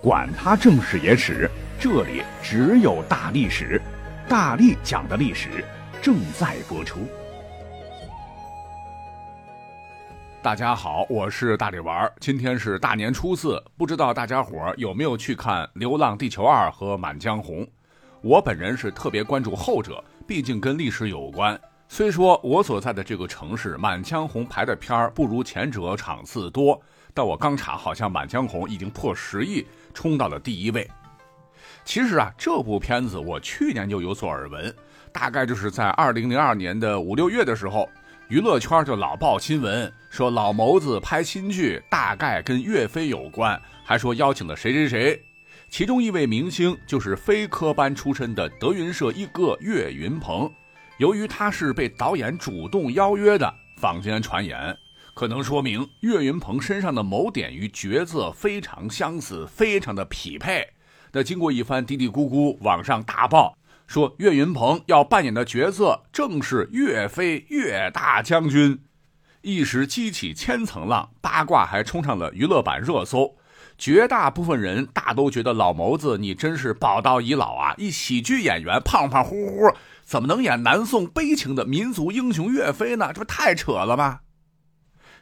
管他正史野史，这里只有大历史，大力讲的历史正在播出。大家好，我是大力丸，今天是大年初四，不知道大家伙有没有去看《流浪地球二》和《满江红》？我本人是特别关注后者，毕竟跟历史有关。虽说我所在的这个城市《满江红》排的片儿不如前者场次多，但我刚查，好像《满江红》已经破十亿。冲到了第一位。其实啊，这部片子我去年就有所耳闻，大概就是在二零零二年的五六月的时候，娱乐圈就老报新闻说老谋子拍新剧，大概跟岳飞有关，还说邀请了谁谁谁，其中一位明星就是非科班出身的德云社一哥岳云鹏。由于他是被导演主动邀约的，坊间传言。可能说明岳云鹏身上的某点与角色非常相似，非常的匹配。那经过一番嘀嘀咕咕，网上大爆说岳云鹏要扮演的角色正是岳飞岳大将军，一时激起千层浪，八卦还冲上了娱乐版热搜。绝大部分人大都觉得老谋子你真是宝刀已老啊！一喜剧演员胖胖乎乎，怎么能演南宋悲情的民族英雄岳飞呢？这不太扯了吗？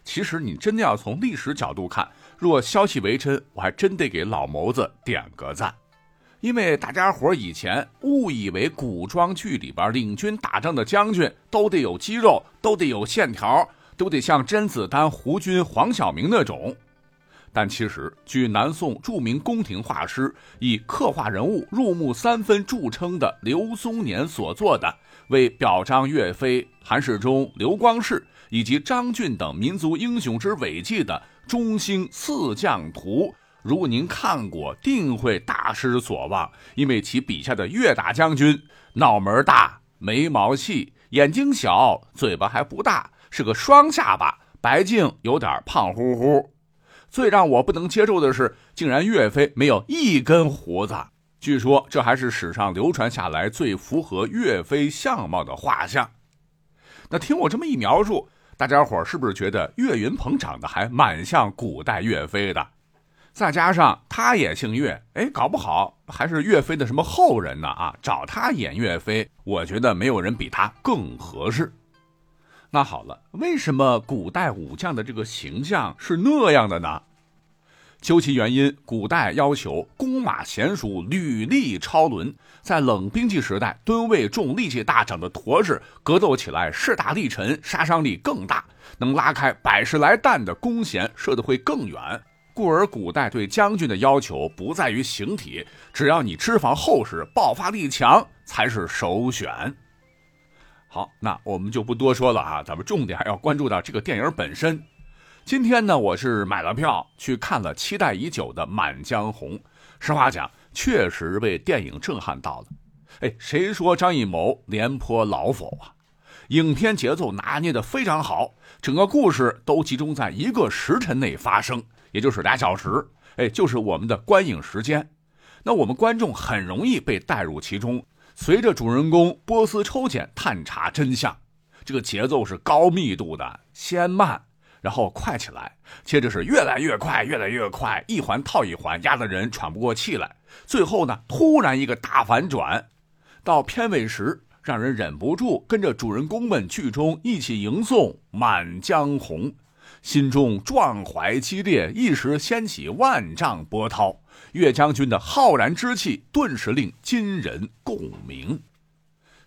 其实你真的要从历史角度看，若消息为真，我还真得给老谋子点个赞，因为大家伙以前误以为古装剧里边领军打仗的将军都得有肌肉，都得有线条，都得像甄子丹、胡军、黄晓明那种。但其实，据南宋著名宫廷画师以刻画人物入木三分著称的刘松年所作的，为表彰岳飞、韩世忠、刘光世。以及张俊等民族英雄之伟绩的《中兴四将图》，如果您看过，定会大失所望，因为其笔下的岳大将军脑门大、眉毛细、眼睛小、嘴巴还不大，是个双下巴，白净，有点胖乎乎。最让我不能接受的是，竟然岳飞没有一根胡子。据说这还是史上流传下来最符合岳飞相貌的画像。那听我这么一描述。大家伙是不是觉得岳云鹏长得还蛮像古代岳飞的？再加上他也姓岳，哎，搞不好还是岳飞的什么后人呢？啊，找他演岳飞，我觉得没有人比他更合适。那好了，为什么古代武将的这个形象是那样的呢？究其原因，古代要求弓马娴熟，履历超伦。在冷兵器时代，吨位重、力气大、长得坨实，格斗起来势大力沉，杀伤力更大，能拉开百十来弹的弓弦，射得会更远。故而，古代对将军的要求不在于形体，只要你脂肪厚实、爆发力强，才是首选。好，那我们就不多说了啊，咱们重点要关注到这个电影本身。今天呢，我是买了票去看了期待已久的《满江红》。实话讲，确实被电影震撼到了。哎，谁说张艺谋廉颇老否啊？影片节奏拿捏的非常好，整个故事都集中在一个时辰内发生，也就是俩小时。哎，就是我们的观影时间。那我们观众很容易被带入其中，随着主人公波斯抽检探查真相，这个节奏是高密度的，先慢。然后快起来，接着是越来越快，越来越快，一环套一环，压得人喘不过气来。最后呢，突然一个大反转，到片尾时，让人忍不住跟着主人公们剧中一起吟诵《满江红》，心中壮怀激烈，一时掀起万丈波涛。岳将军的浩然之气，顿时令今人共鸣。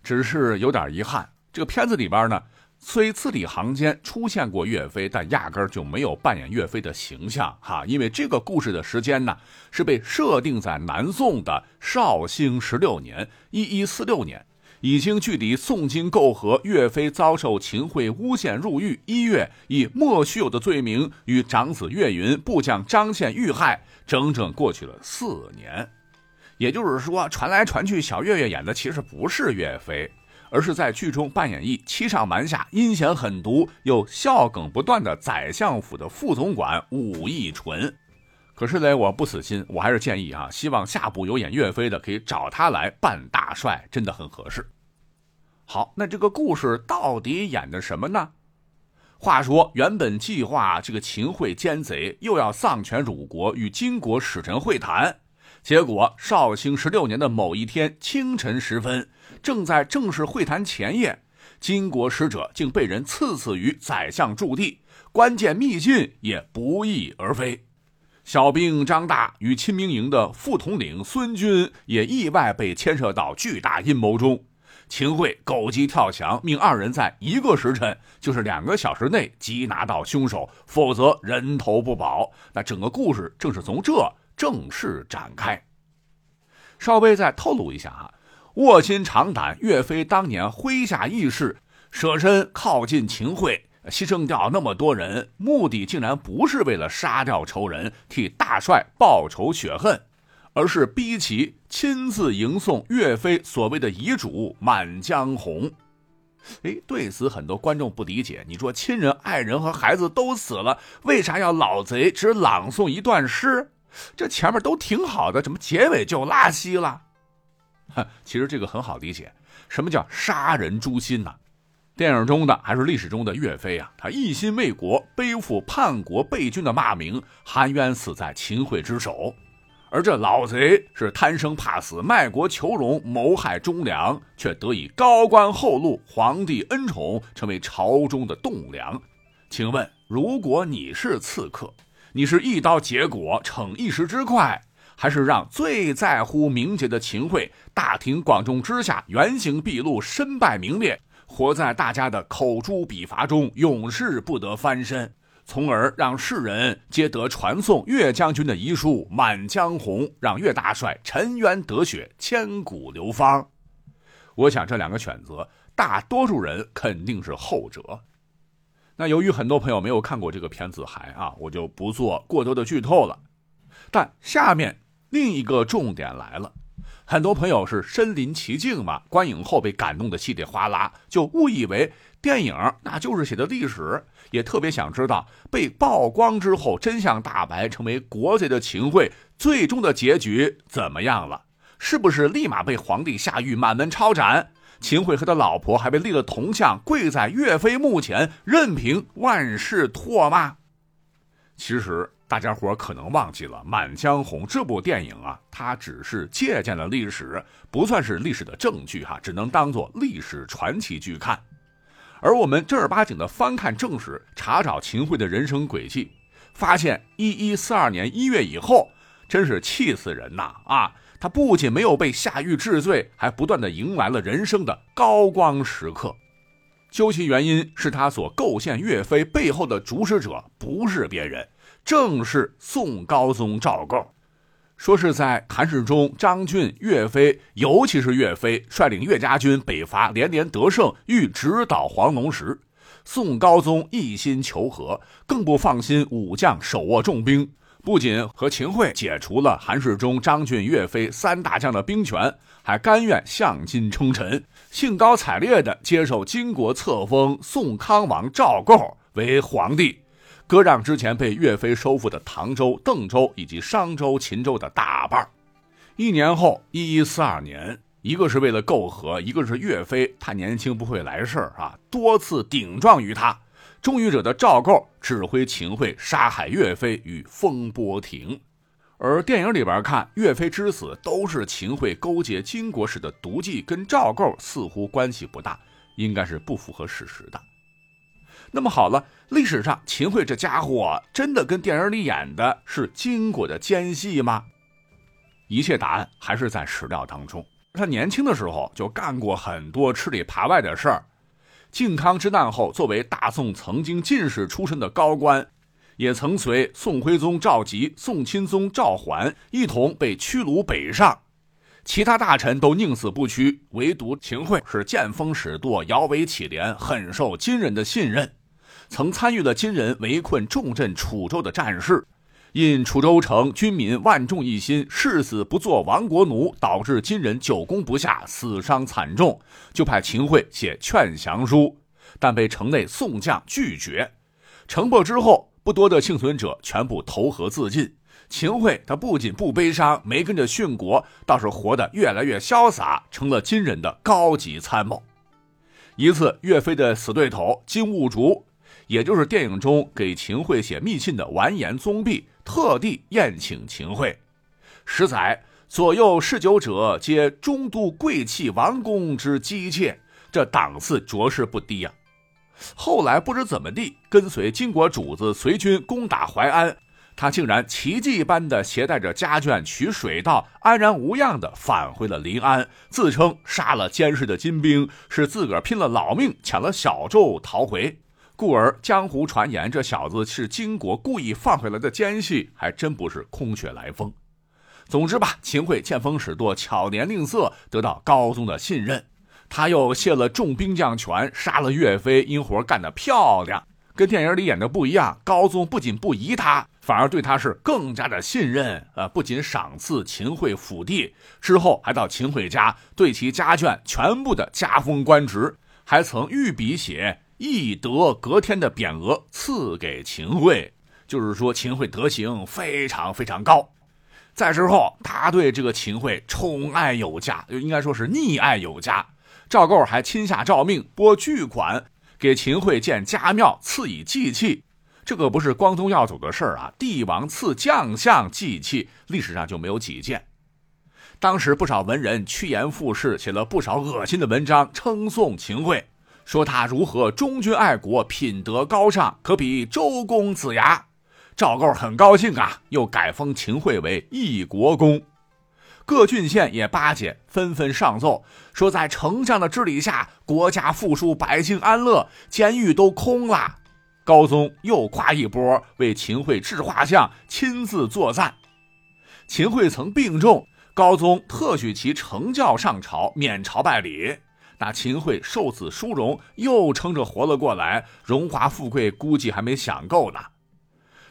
只是有点遗憾，这个片子里边呢。虽字里行间出现过岳飞，但压根儿就没有扮演岳飞的形象哈。因为这个故事的时间呢，是被设定在南宋的绍兴十六年（一一四六年），已经距离宋金媾和岳飞遭受秦桧诬陷入狱一月，以莫须有的罪名与长子岳云、部将张宪遇害，整整过去了四年。也就是说，传来传去，小岳岳演的其实不是岳飞。而是在剧中扮演一欺上瞒下、阴险狠毒又笑梗不断的宰相府的副总管武义纯。可是呢，我不死心，我还是建议啊，希望下部有演岳飞的可以找他来扮大帅，真的很合适。好，那这个故事到底演的什么呢？话说，原本计划这个秦桧奸贼又要丧权辱国，与金国使臣会谈，结果绍兴十六年的某一天清晨时分，正在正式会谈前夜，金国使者竟被人刺死于宰相驻地，关键密信也不翼而飞。小兵张大与亲兵营的副统领孙军也意外被牵涉到巨大阴谋中。秦桧狗急跳墙，命二人在一个时辰，就是两个小时内缉拿到凶手，否则人头不保。那整个故事正是从这正式展开。稍微再透露一下啊，卧薪尝胆，岳飞当年麾下义士，舍身靠近秦桧，牺牲掉那么多人，目的竟然不是为了杀掉仇人，替大帅报仇雪恨。而是逼其亲自迎送岳飞所谓的遗嘱《满江红》。哎，对此很多观众不理解。你说亲人、爱人和孩子都死了，为啥要老贼只朗诵一段诗？这前面都挺好的，怎么结尾就拉稀了？哈，其实这个很好理解。什么叫杀人诛心呢？电影中的还是历史中的岳飞啊？他一心为国，背负叛国背君的骂名，含冤死在秦桧之手。而这老贼是贪生怕死、卖国求荣、谋害忠良，却得以高官厚禄、皇帝恩宠，成为朝中的栋梁。请问，如果你是刺客，你是一刀结果、逞一时之快，还是让最在乎名节的秦桧大庭广众之下原形毕露、身败名裂，活在大家的口诛笔伐中，永世不得翻身？从而让世人皆得传颂岳将军的遗书《满江红》，让岳大帅沉冤得雪，千古流芳。我想这两个选择，大多数人肯定是后者。那由于很多朋友没有看过这个片子，还啊，我就不做过多的剧透了。但下面另一个重点来了，很多朋友是身临其境嘛，观影后被感动的稀里哗啦，就误以为电影那就是写的历史。也特别想知道，被曝光之后真相大白，成为国贼的秦桧，最终的结局怎么样了？是不是立马被皇帝下狱，满门抄斩？秦桧和他老婆还被立了铜像，跪在岳飞墓前，任凭万世唾骂？其实大家伙可能忘记了，《满江红》这部电影啊，它只是借鉴了历史，不算是历史的证据哈，只能当做历史传奇剧看。而我们正儿八经的翻看正史，查找秦桧的人生轨迹，发现一一四二年一月以后，真是气死人呐！啊，他不仅没有被下狱治罪，还不断的迎来了人生的高光时刻。究其原因，是他所构陷岳飞背后的主使者不是别人，正是宋高宗赵构。说是在韩世忠、张俊、岳飞，尤其是岳飞率领岳家军北伐连连得胜，欲直捣黄龙时，宋高宗一心求和，更不放心武将手握重兵，不仅和秦桧解除了韩世忠、张俊、岳飞三大将的兵权，还甘愿向金称臣，兴高采烈地接受金国册封宋康王赵构为皇帝。割让之前被岳飞收复的唐州、邓州以及商州、秦州的大半一年后，一一四二年，一个是为了媾和，一个是岳飞太年轻不会来事啊，多次顶撞于他，终于惹得赵构指挥秦桧杀害岳飞与风波亭。而电影里边看，岳飞之死都是秦桧勾结金国时的毒计，跟赵构似乎关系不大，应该是不符合事实的。那么好了，历史上秦桧这家伙真的跟电影里演的是金国的奸细吗？一切答案还是在史料当中。他年轻的时候就干过很多吃里扒外的事儿。靖康之难后，作为大宋曾经进士出身的高官，也曾随宋徽宗赵佶、宋钦宗赵桓一同被驱虏北上。其他大臣都宁死不屈，唯独秦桧是见风使舵、摇尾乞怜，很受金人的信任。曾参与了金人围困重镇楚州的战事，因楚州城军民万众一心，誓死不做亡国奴，导致金人久攻不下，死伤惨重，就派秦桧写劝降书，但被城内宋将拒绝。城破之后，不多的幸存者全部投河自尽。秦桧他不仅不悲伤，没跟着殉国，倒是活得越来越潇洒，成了金人的高级参谋。一次，岳飞的死对头金兀术。也就是电影中给秦桧写密信的完颜宗弼，特地宴请秦桧。十载左右侍酒者，皆中都贵戚王公之姬妾，这档次着实不低呀。后来不知怎么地，跟随金国主子随军攻打淮安。他竟然奇迹般的携带着家眷取水道，安然无恙的返回了临安，自称杀了监视的金兵，是自个儿拼了老命抢了小舟逃回。故而江湖传言这小子是金国故意放回来的奸细，还真不是空穴来风。总之吧，秦桧见风使舵，巧言令色，得到高宗的信任。他又卸了众兵将权，杀了岳飞，因活干得漂亮。跟电影里演的不一样，高宗不仅不疑他，反而对他是更加的信任。呃，不仅赏赐秦桧府地，之后还到秦桧家对其家眷全部的加封官职，还曾御笔写“懿德隔天”的匾额赐给秦桧，就是说秦桧德行非常非常高。在之后，他对这个秦桧宠爱有加，就应该说是溺爱有加。赵构还亲下诏命，拨巨款。给秦桧建家庙，赐以祭器，这个不是光宗耀祖的事儿啊！帝王赐将相祭器，历史上就没有几件。当时不少文人趋炎附势，写了不少恶心的文章，称颂秦桧，说他如何忠君爱国，品德高尚，可比周公子牙。赵构很高兴啊，又改封秦桧为义国公。各郡县也巴结，纷纷上奏说，在丞相的治理下，国家富庶，百姓安乐，监狱都空了。高宗又夸一波，为秦桧制画像，亲自作赞。秦桧曾病重，高宗特许其承教上朝，免朝拜礼。那秦桧受此殊荣，又撑着活了过来，荣华富贵估计还没享够呢。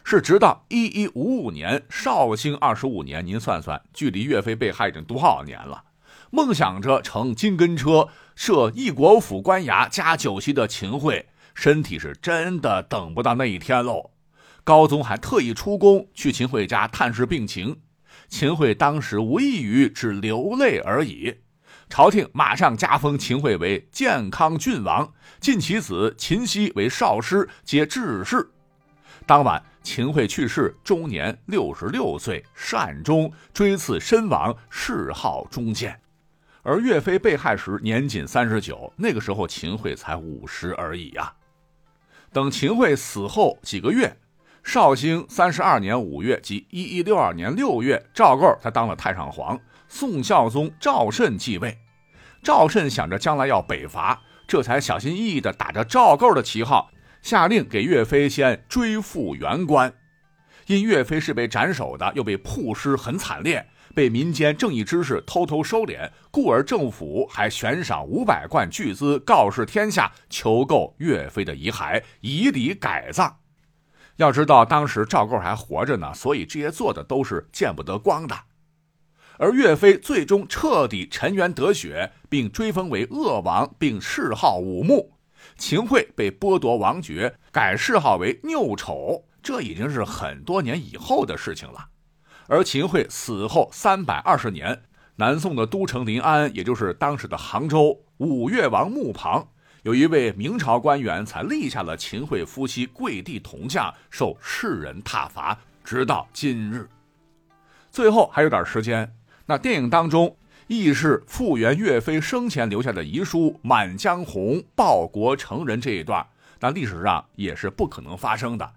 是直到一一五五年绍兴二十五年，您算算，距离岳飞被害已经多少年了？梦想着乘金根车设一国府官衙加酒席的秦桧，身体是真的等不到那一天喽。高宗还特意出宫去秦桧家探视病情，秦桧当时无异于只流泪而已。朝廷马上加封秦桧为健康郡王，晋其子秦熙为少师，皆致仕。当晚。秦桧去世，终年六十六岁，善终，追赐身亡，谥号忠谏。而岳飞被害时年仅三十九，那个时候秦桧才五十而已呀。等秦桧死后几个月，绍兴三十二年五月，即一一六二年六月，赵构才当了太上皇，宋孝宗赵慎继位。赵慎想着将来要北伐，这才小心翼翼地打着赵构的旗号。下令给岳飞先追复原官，因岳飞是被斩首的，又被曝尸很惨烈，被民间正义之士偷偷收敛，故而政府还悬赏五百贯巨资，告示天下，求购岳飞的遗骸，以礼改葬。要知道当时赵构还活着呢，所以这些做的都是见不得光的。而岳飞最终彻底沉冤得雪，并追封为鄂王，并谥号武穆。秦桧被剥夺王爵，改谥号为拗丑，这已经是很多年以后的事情了。而秦桧死后三百二十年，南宋的都城临安，也就是当时的杭州，五岳王墓旁，有一位明朝官员才立下了秦桧夫妻跪地铜像，受世人挞伐，直到今日。最后还有点时间，那电影当中。亦是复原岳飞生前留下的遗书《满江红·报国成人》这一段，那历史上也是不可能发生的，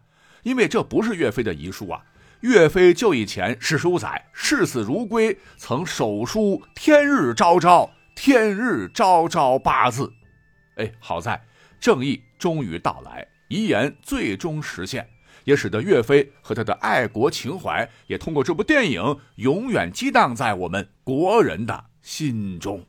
因为这不是岳飞的遗书啊。岳飞就义前史书载，视死如归，曾手书“天日昭昭，天日昭昭”八字。哎，好在正义终于到来，遗言最终实现。也使得岳飞和他的爱国情怀，也通过这部电影永远激荡在我们国人的心中。